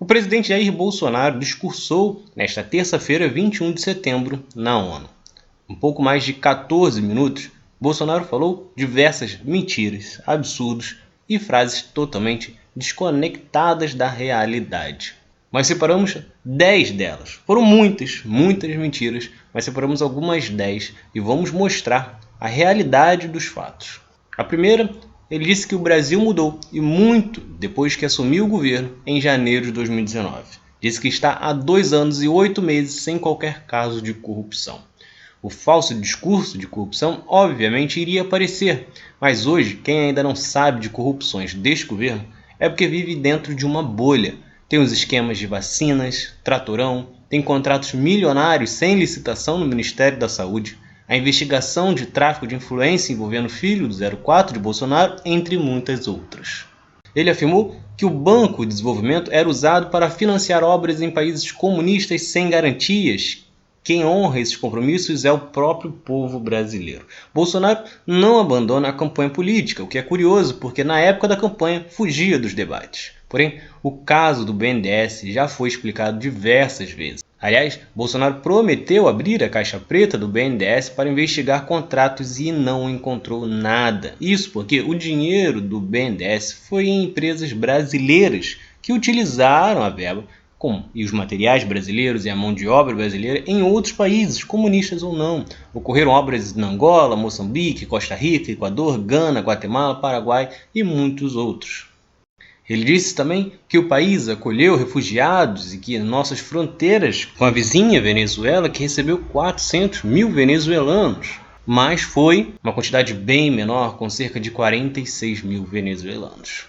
O presidente Jair Bolsonaro discursou nesta terça-feira, 21 de setembro, na ONU. Um pouco mais de 14 minutos, Bolsonaro falou diversas mentiras, absurdos e frases totalmente desconectadas da realidade. Mas separamos 10 delas. Foram muitas, muitas mentiras, mas separamos algumas 10 e vamos mostrar a realidade dos fatos. A primeira ele disse que o Brasil mudou e muito depois que assumiu o governo em janeiro de 2019. Disse que está há dois anos e oito meses sem qualquer caso de corrupção. O falso discurso de corrupção obviamente iria aparecer, mas hoje quem ainda não sabe de corrupções deste governo é porque vive dentro de uma bolha. Tem os esquemas de vacinas, tratorão, tem contratos milionários sem licitação no Ministério da Saúde, a investigação de tráfico de influência envolvendo o filho do 04 de Bolsonaro, entre muitas outras. Ele afirmou que o Banco de Desenvolvimento era usado para financiar obras em países comunistas sem garantias. Quem honra esses compromissos é o próprio povo brasileiro. Bolsonaro não abandona a campanha política, o que é curioso, porque na época da campanha fugia dos debates. Porém, o caso do BNDES já foi explicado diversas vezes. Aliás, Bolsonaro prometeu abrir a caixa preta do BNDES para investigar contratos e não encontrou nada. Isso porque o dinheiro do BNDES foi em empresas brasileiras que utilizaram a verba com, e os materiais brasileiros e a mão de obra brasileira em outros países, comunistas ou não. Ocorreram obras na Angola, Moçambique, Costa Rica, Equador, Gana, Guatemala, Paraguai e muitos outros. Ele disse também que o país acolheu refugiados e que nossas fronteiras com a vizinha Venezuela, que recebeu 400 mil venezuelanos, mas foi uma quantidade bem menor, com cerca de 46 mil venezuelanos.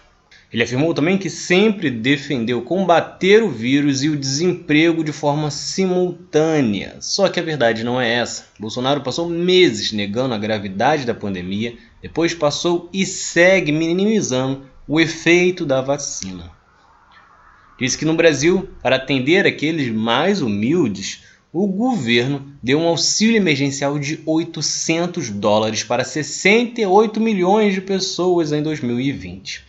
Ele afirmou também que sempre defendeu combater o vírus e o desemprego de forma simultânea. Só que a verdade não é essa. Bolsonaro passou meses negando a gravidade da pandemia, depois passou e segue minimizando o efeito da vacina. Diz que no Brasil, para atender aqueles mais humildes, o governo deu um auxílio emergencial de 800 dólares para 68 milhões de pessoas em 2020.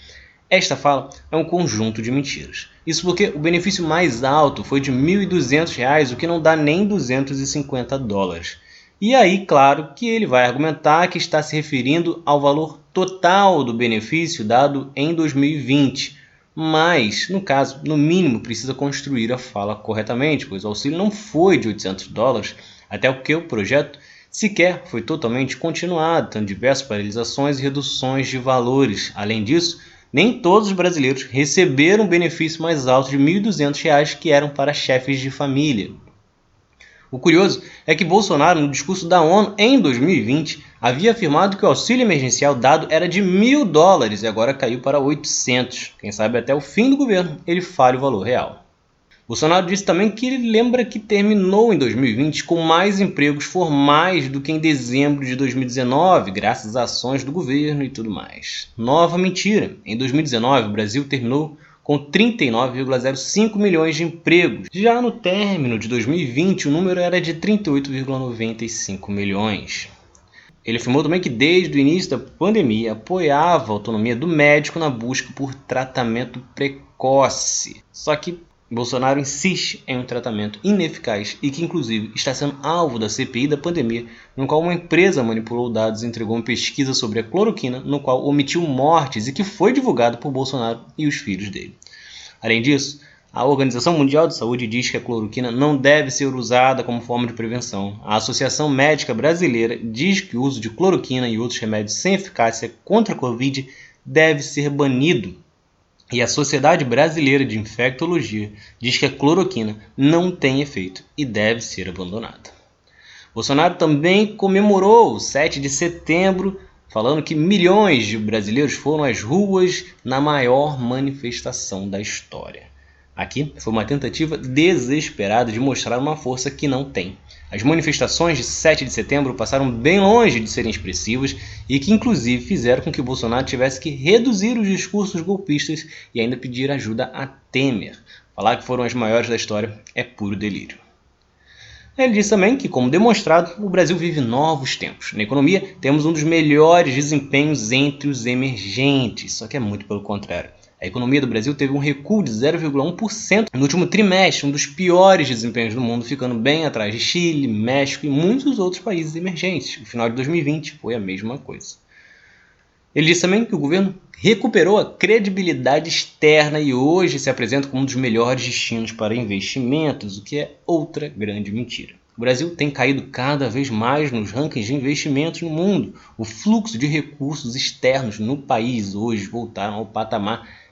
Esta fala é um conjunto de mentiras. Isso porque o benefício mais alto foi de R$ 1.200, o que não dá nem 250 dólares. E aí, claro, que ele vai argumentar que está se referindo ao valor total do benefício dado em 2020. Mas, no caso, no mínimo precisa construir a fala corretamente, pois o auxílio não foi de 800 dólares, até porque o projeto sequer foi totalmente continuado, tendo diversas paralisações e reduções de valores. Além disso, nem todos os brasileiros receberam o benefício mais alto de R$ 1.200 que eram para chefes de família. O curioso é que Bolsonaro, no discurso da ONU em 2020, havia afirmado que o auxílio emergencial dado era de mil dólares e agora caiu para 800. Quem sabe até o fim do governo ele fale o valor real. Bolsonaro disse também que ele lembra que terminou em 2020 com mais empregos formais do que em dezembro de 2019, graças às ações do governo e tudo mais. Nova mentira. Em 2019, o Brasil terminou com 39,05 milhões de empregos. Já no término de 2020, o número era de 38,95 milhões. Ele afirmou também que desde o início da pandemia apoiava a autonomia do médico na busca por tratamento precoce. Só que Bolsonaro insiste em um tratamento ineficaz e que, inclusive, está sendo alvo da CPI da pandemia, no qual uma empresa manipulou dados e entregou uma pesquisa sobre a cloroquina, no qual omitiu mortes e que foi divulgado por Bolsonaro e os filhos dele. Além disso, a Organização Mundial de Saúde diz que a cloroquina não deve ser usada como forma de prevenção. A Associação Médica Brasileira diz que o uso de cloroquina e outros remédios sem eficácia contra a Covid deve ser banido e a Sociedade Brasileira de Infectologia diz que a cloroquina não tem efeito e deve ser abandonada. Bolsonaro também comemorou o 7 de setembro, falando que milhões de brasileiros foram às ruas na maior manifestação da história. Aqui foi uma tentativa desesperada de mostrar uma força que não tem. As manifestações de 7 de setembro passaram bem longe de serem expressivas e que, inclusive, fizeram com que Bolsonaro tivesse que reduzir os discursos golpistas e ainda pedir ajuda a Temer. Falar que foram as maiores da história é puro delírio. Ele disse também que, como demonstrado, o Brasil vive novos tempos. Na economia, temos um dos melhores desempenhos entre os emergentes, só que é muito pelo contrário. A economia do Brasil teve um recuo de 0,1% no último trimestre, um dos piores desempenhos do mundo, ficando bem atrás de Chile, México e muitos outros países emergentes. O final de 2020 foi a mesma coisa. Ele disse também que o governo recuperou a credibilidade externa e hoje se apresenta como um dos melhores destinos para investimentos, o que é outra grande mentira. O Brasil tem caído cada vez mais nos rankings de investimentos no mundo. O fluxo de recursos externos no país hoje voltaram ao patamar